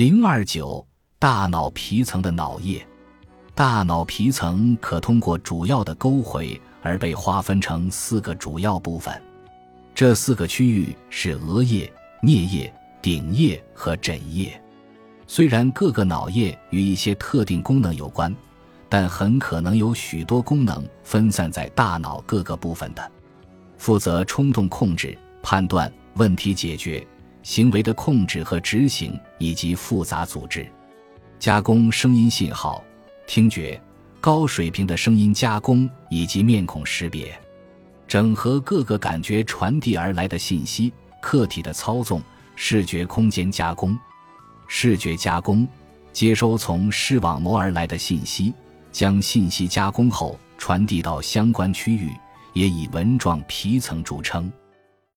零二九，大脑皮层的脑叶，大脑皮层可通过主要的沟回而被划分成四个主要部分，这四个区域是额叶、颞叶、顶叶和枕叶。虽然各个脑叶与一些特定功能有关，但很可能有许多功能分散在大脑各个部分的，负责冲动控制、判断、问题解决。行为的控制和执行，以及复杂组织、加工声音信号、听觉、高水平的声音加工以及面孔识别、整合各个感觉传递而来的信息、客体的操纵、视觉空间加工、视觉加工、接收从视网膜而来的信息，将信息加工后传递到相关区域，也以纹状皮层著称。